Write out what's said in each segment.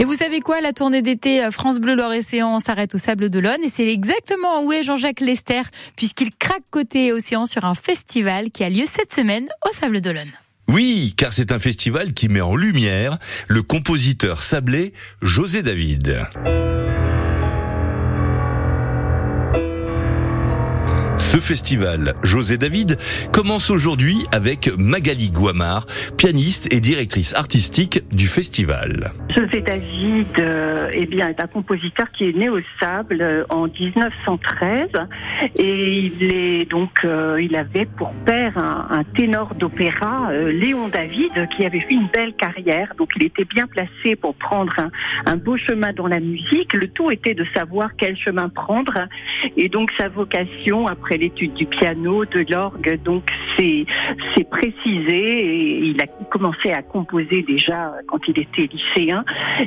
Et vous savez quoi La tournée d'été euh, France Bleu Loire-Océan s'arrête au Sable d'Olonne et c'est exactement où est Jean-Jacques Lester puisqu'il craque côté océan sur un festival qui a lieu cette semaine au Sable d'Olonne. Oui, car c'est un festival qui met en lumière le compositeur sablé José David. Ce festival, José David, commence aujourd'hui avec Magali Guamard, pianiste et directrice artistique du festival. José David euh, eh bien, est un compositeur qui est né au Sable euh, en 1913 et il est donc euh, il avait pour père un, ténor d'opéra, Léon David, qui avait fait une belle carrière. Donc il était bien placé pour prendre un, un beau chemin dans la musique. Le tout était de savoir quel chemin prendre et donc sa vocation après l'étude du piano, de l'orgue, donc c'est c'est précisé et il a commencé à composer déjà quand il était lycéen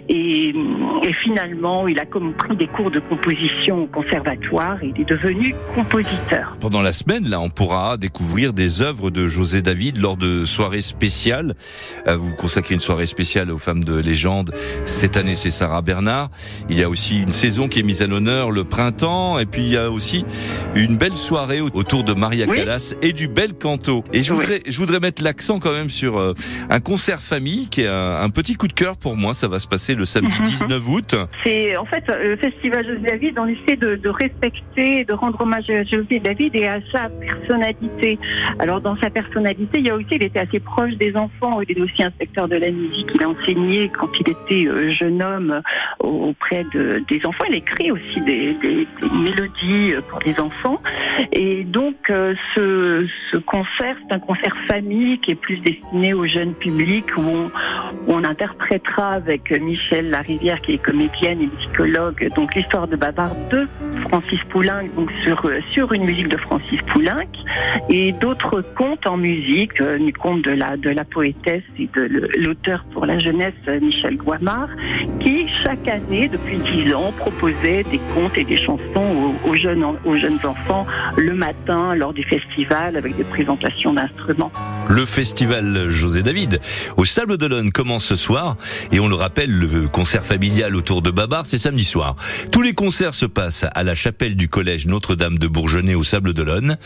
et, et finalement il a comme pris des cours de composition au conservatoire et il est devenu compositeur. Pendant la semaine, là, on pourra découvrir des œuvres de José David lors de soirées spéciales. Vous consacrez une soirée spéciale aux femmes de légende. Cette année, c'est Sarah Bernard. Il y a aussi une saison qui est mise à l'honneur, le printemps, et puis il y a aussi une belle soirée autour de Maria Callas et du bel Et je voudrais, je voudrais mettre l'accent quand même sur euh, un concert famille qui est un, petit coup de cœur pour moi. Ça va se passer le samedi 19 mhm. août. C'est en fait le festival José David. On essaie de, de respecter, de rendre hommage à José David et à sa personnalité. Alors dans sa personnalité, il y a aussi, il était assez proche des enfants. Il est aussi inspecteur de la musique. Il a enseigné quand il était euh, jeune homme auprès de, des enfants. Il écrit aussi des, des, des mélodies pour les enfants. Et donc, euh, ce, ce, concert, c'est un concert famille qui est plus destiné au jeune public où on, on interprétera avec Michel Larivière, qui est comédienne et psychologue, donc l'histoire de Bavard de Francis Poulenc, donc sur, sur une musique de Francis Poulenc, et d'autres contes en musique, euh, du conte de la, de la poétesse et de l'auteur pour la jeunesse, Michel Guamard, qui chaque année, depuis dix ans, proposait des contes et des chansons aux, aux jeunes, aux jeunes enfants le matin lors du festival avec des présentations d'instruments. Le festival José David au Sable d'Olonne commence ce soir et on le rappelle, le concert familial autour de Babar, c'est samedi soir. Tous les concerts se passent à la chapelle du collège Notre-Dame de Bourgenay au Sable d'Olonne.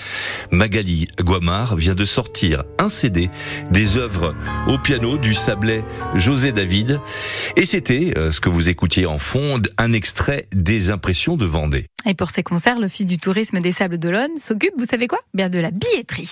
Magali Guamard vient de sortir un CD des œuvres au piano du Sablé José David et c'était euh, ce que vous écoutiez en fond, un extrait des impressions de Vendée. Et pour ces concerts, l'Office du tourisme des Sables d'Olonne s'occupe, vous savez quoi? Bien de la billetterie.